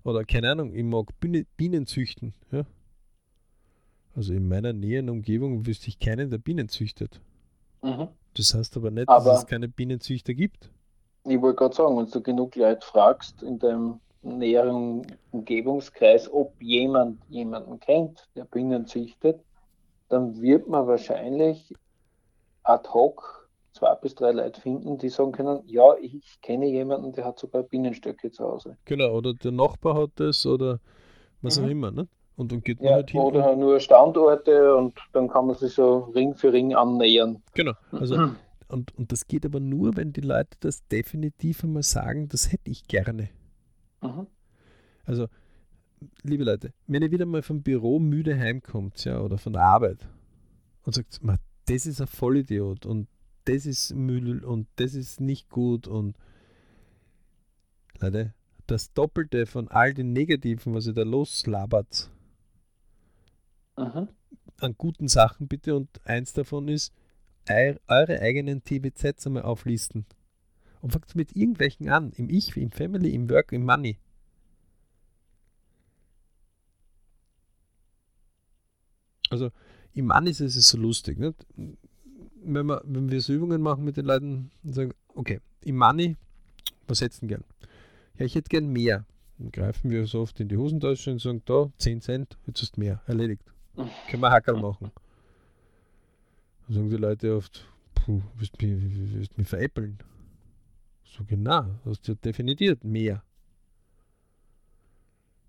Oder keine Ahnung, ich mag Bienen züchten. Ja? Also in meiner näheren Umgebung wüsste ich keinen, der Bienen züchtet. Mhm. Das heißt aber nicht, aber dass es keine Bienenzüchter gibt. Ich wollte gerade sagen, wenn du genug Leute fragst in deinem näheren Umgebungskreis, ob jemand jemanden kennt, der Bienen züchtet, dann wird man wahrscheinlich ad hoc zwei bis drei Leute finden, die sagen können, ja, ich kenne jemanden, der hat sogar Bienenstöcke zu Hause. Genau, oder der Nachbar hat das oder was mhm. auch immer. Ne? Und dann geht man ja, halt hin. Oder nur Standorte und dann kann man sich so Ring für Ring annähern. Genau. Also, und, und das geht aber nur, wenn die Leute das definitiv einmal sagen, das hätte ich gerne. Mhm. Also, liebe Leute, wenn ihr wieder mal vom Büro müde heimkommt, ja, oder von der Arbeit und sagt, das ist ein Vollidiot und das ist Müll und das ist nicht gut und Leute, das Doppelte von all den Negativen, was ihr da loslabert, mhm. an guten Sachen bitte und eins davon ist, eure eigenen TVZs einmal auflisten. Und fangt mit irgendwelchen an, im Ich, im Family, im Work, im Money. Also im Money ist es so lustig. Nicht? Wenn, wir, wenn wir so Übungen machen mit den Leuten und sagen, okay, im Money, was hättest du gern? Ja, ich hätte gern mehr. Dann greifen wir so oft in die Hosentasche und sagen, da, 10 Cent, jetzt du mehr, erledigt. Können wir Hackerl machen. Dann sagen die Leute oft, puh, willst du mich, mich veräppeln? So genau, hast du ja definiert mehr.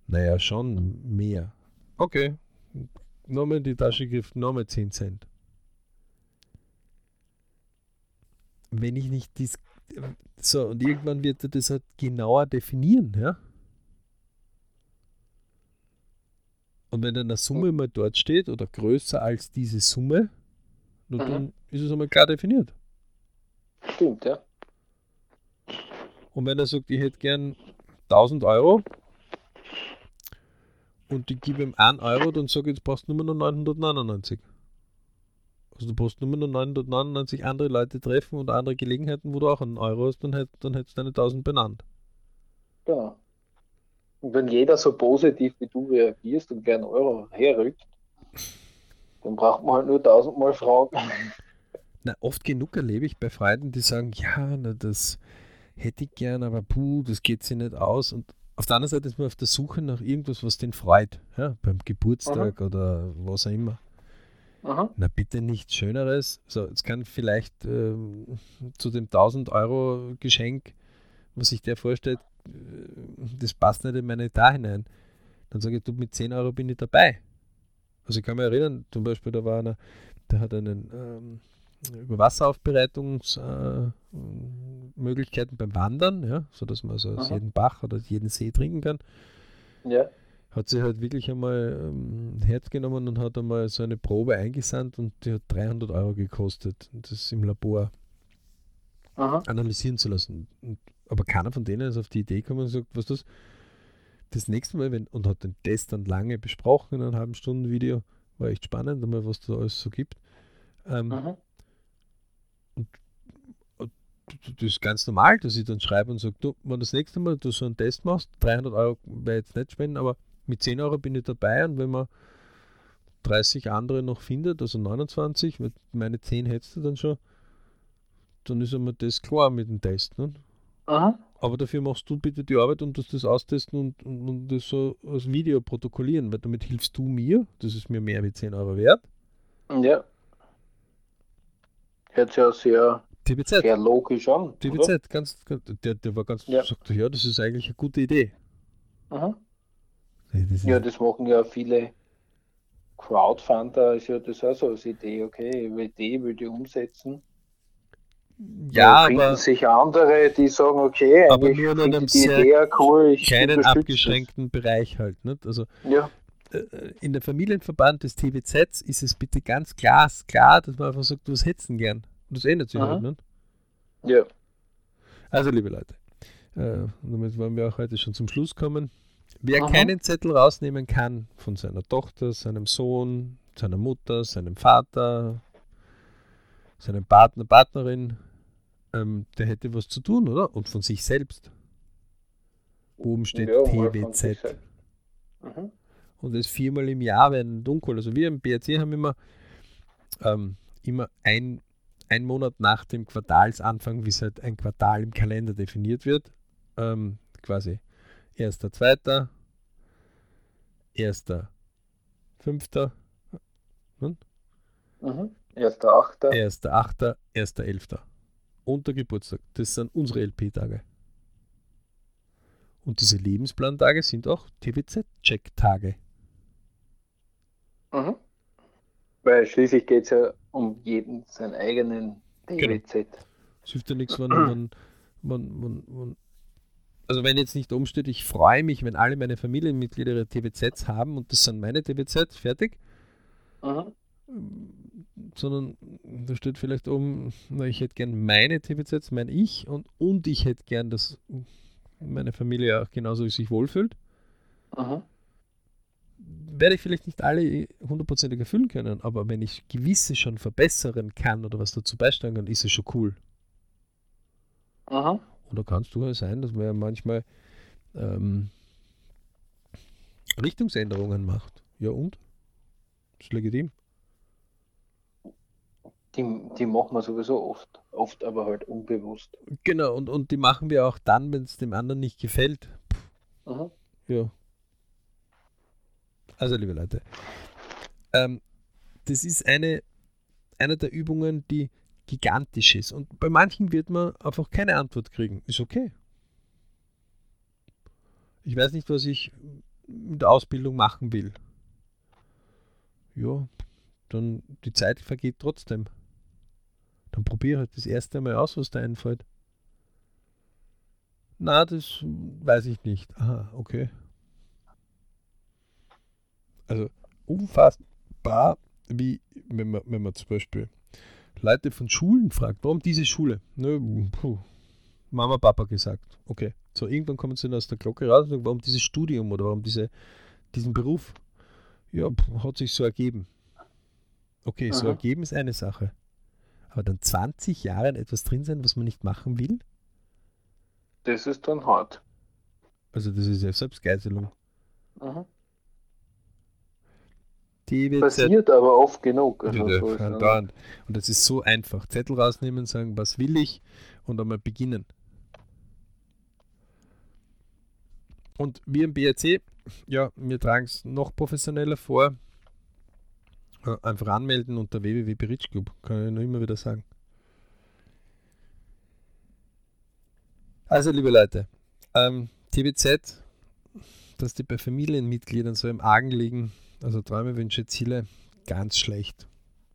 Naja, schon mehr. Okay, nochmal in die Tasche gegriffen, nochmal 10 Cent. Wenn ich nicht dies. So, und irgendwann wird er das halt genauer definieren, ja? Und wenn dann eine Summe mal dort steht oder größer als diese Summe, mhm. dann ist es einmal klar definiert. Stimmt, ja. Und wenn er sagt, ich hätte gern 1000 Euro und ich gebe ihm 1 Euro, dann sage ich, jetzt brauchst du nur noch 999. Also du brauchst nur noch 999 andere Leute treffen und andere Gelegenheiten, wo du auch einen Euro hast, dann, hätt, dann hättest du deine 1000 benannt. Genau. Und wenn jeder so positiv wie du reagierst und gern Euro herrückt, dann braucht man halt nur tausendmal fragen. Na, oft genug erlebe ich bei Freunden, die sagen, ja, na, das hätte ich gern, aber puh, das geht sich nicht aus. Und auf der anderen Seite ist man auf der Suche nach irgendwas, was den freut. Ja, beim Geburtstag Aha. oder was auch immer. Aha. Na bitte nichts Schöneres. So, jetzt kann vielleicht ähm, zu dem 1000 Euro Geschenk, was sich der vorstellt, das passt nicht in meine Etat hinein. Dann sage ich, du, mit 10 Euro bin ich dabei. Also ich kann mich erinnern, zum Beispiel, da war einer, der hat einen ähm, Überwasseraufbereitungsmöglichkeiten äh, beim Wandern, ja, sodass man also aus jedem Bach oder jeden See trinken kann. Ja. Hat sich halt wirklich einmal ähm, Herz genommen und hat einmal so eine Probe eingesandt und die hat 300 Euro gekostet. Das im Labor Aha. analysieren zu lassen. Und aber keiner von denen ist auf die Idee gekommen und sagt, was das, das nächste Mal, wenn, und hat den Test dann lange besprochen in einer halben Stunden Video, war echt spannend, einmal was da alles so gibt. Ähm, und, und, das ist ganz normal, dass ich dann schreibe und sage, du, wenn das nächste Mal du so einen Test machst, 300 Euro werde ich jetzt nicht spenden, aber mit 10 Euro bin ich dabei und wenn man 30 andere noch findet, also 29, meine 10 hättest du dann schon, dann ist einmal das klar mit dem Test. Ne? Aha. Aber dafür machst du bitte die Arbeit und das austesten und, und, und, das so als Video protokollieren, weil damit hilfst du mir. Das ist mir mehr wie 10 Euro wert. Ja. Hört sich ja sehr, TBZ. sehr logisch an. TBZ, ganz, ganz, der, der war ganz, ja. sagte, ja, das ist eigentlich eine gute Idee. Aha. Das ja, das machen ja viele Crowdfunder, ist ja das auch so als Idee, okay, ich will die, will die umsetzen. Ja, da aber sich andere, die sagen, okay, aber nur in einem sehr cool, kleinen abgeschränkten das. Bereich halt. Nicht? Also ja. Äh, in der Familienverband des TWZ ist es bitte ganz klar, klar, dass man einfach sagt, was hätten gern. Und das ändert sich Aha. halt. Nicht? Ja. Also, liebe Leute, äh, damit wollen wir auch heute schon zum Schluss kommen. Wer Aha. keinen Zettel rausnehmen kann von seiner Tochter, seinem Sohn, seiner Mutter, seinem Vater, seinem Partner, Partnerin, ähm, der hätte was zu tun, oder? Und von sich selbst. Oben steht ja, TWZ. Mhm. Und das viermal im Jahr werden dunkel. Also wir im BRC haben immer, ähm, immer ein, ein Monat nach dem Quartalsanfang, wie es halt ein Quartal im Kalender definiert wird, ähm, quasi erster, zweiter, erster, fünfter, hm? mhm. erster, achter, erster, achter, erster, elfter und der Geburtstag. Das sind unsere LP-Tage. Und diese Lebensplantage sind auch TWZ-Check-Tage. Mhm. Weil schließlich geht es ja um jeden seinen eigenen TWZ. Genau. Es hilft ja nichts, wenn man, man, man, also wenn jetzt nicht umsteht, ich freue mich, wenn alle meine Familienmitglieder ihre TWZs haben und das sind meine TWZs, fertig. Mhm sondern da steht vielleicht oben, na, ich hätte gern meine TVZs, mein Ich und, und ich hätte gern, dass meine Familie auch genauso sich wohlfühlt. Aha. Werde ich vielleicht nicht alle hundertprozentig erfüllen können, aber wenn ich gewisse schon verbessern kann oder was dazu beisteuern kann, ist es schon cool. Aha. Und da kann es durchaus sein, dass man ja manchmal ähm, Richtungsänderungen macht. Ja und? Das ist legitim. Die, die machen wir sowieso oft, oft aber halt unbewusst. Genau, und, und die machen wir auch dann, wenn es dem anderen nicht gefällt. Aha. Ja. Also, liebe Leute, ähm, das ist eine, eine der Übungen, die gigantisch ist. Und bei manchen wird man einfach keine Antwort kriegen. Ist okay. Ich weiß nicht, was ich in der Ausbildung machen will. Ja, dann die Zeit vergeht trotzdem. Dann probiere halt das erste Mal aus, was da einfällt. Na, das weiß ich nicht. Aha, okay. Also unfassbar, wie wenn man, wenn man zum Beispiel Leute von Schulen fragt, warum diese Schule? Ne, puh, Mama, Papa gesagt. Okay. So, irgendwann kommen sie dann aus der Glocke raus und sagen, warum dieses Studium oder warum diese, diesen Beruf? Ja, hat sich so ergeben. Okay, Aha. so ergeben ist eine Sache. Aber dann 20 Jahre in etwas drin sein, was man nicht machen will? Das ist dann hart. Also das ist ja Selbstgeißelung. Mhm. Die Passiert aber oft genug. Also ja, so und das ist so einfach. Zettel rausnehmen, sagen, was will ich und einmal beginnen. Und wir im BRC, ja, wir tragen es noch professioneller vor. Äh, einfach anmelden unter www.berichclub, kann ich nur immer wieder sagen. Also, liebe Leute, ähm, TBZ, dass die bei Familienmitgliedern so im Argen liegen, also Träume, Wünsche, Ziele, ganz schlecht.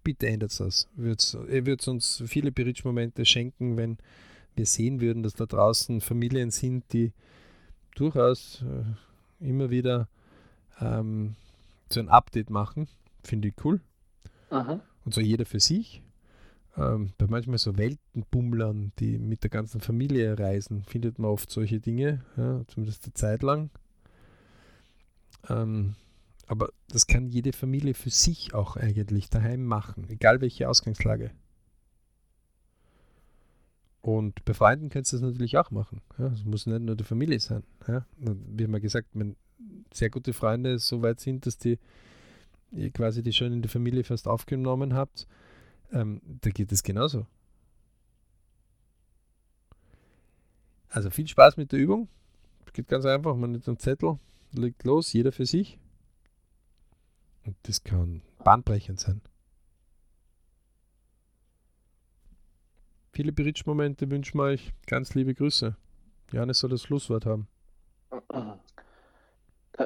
Bitte ändert das. Ihr würdet uns viele Berichtsmomente schenken, wenn wir sehen würden, dass da draußen Familien sind, die durchaus äh, immer wieder ähm, so ein Update machen Finde ich cool. Aha. Und so jeder für sich. Ähm, bei manchmal so Weltenbummlern, die mit der ganzen Familie reisen, findet man oft solche Dinge, ja, zumindest eine Zeit lang. Ähm, aber das kann jede Familie für sich auch eigentlich daheim machen, egal welche Ausgangslage. Und bei Freunden kannst du das natürlich auch machen. Ja, es muss nicht nur die Familie sein. Ja. Wie haben wir gesagt, wenn sehr gute Freunde so weit sind, dass die ihr quasi die schon in der Familie fast aufgenommen habt, ähm, da geht es genauso. Also viel Spaß mit der Übung. Geht ganz einfach, man nimmt einen Zettel, legt los, jeder für sich. Und das kann bahnbrechend sein. Viele Bridge-Momente wünschen wir euch ganz liebe Grüße. Johannes soll das Schlusswort haben.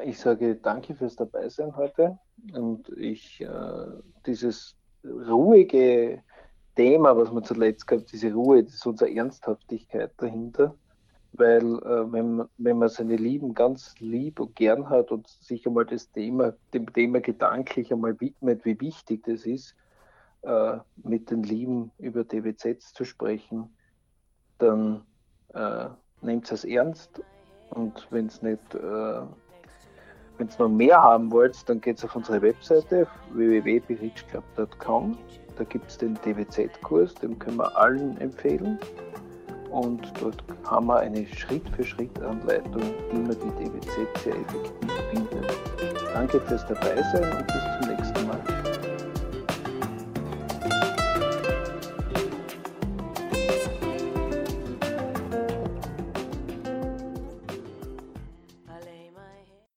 Ich sage danke fürs Dabeisein heute und ich äh, dieses ruhige Thema, was wir zuletzt gehabt, diese Ruhe, das ist unsere Ernsthaftigkeit dahinter, weil äh, wenn, wenn man seine Lieben ganz lieb und gern hat und sich einmal das Thema, dem Thema gedanklich einmal widmet, wie wichtig das ist, äh, mit den Lieben über DWZs zu sprechen, dann äh, nehmt es ernst und wenn es nicht äh, wenn ihr noch mehr haben wollt, dann geht auf unsere Webseite www.berichclub.com. Da gibt es den DWZ-Kurs, den können wir allen empfehlen. Und dort haben wir eine Schritt-für-Schritt-Anleitung, wie man die DWZ sehr effektiv findet. Danke fürs Dabeisein und bis zum nächsten Mal.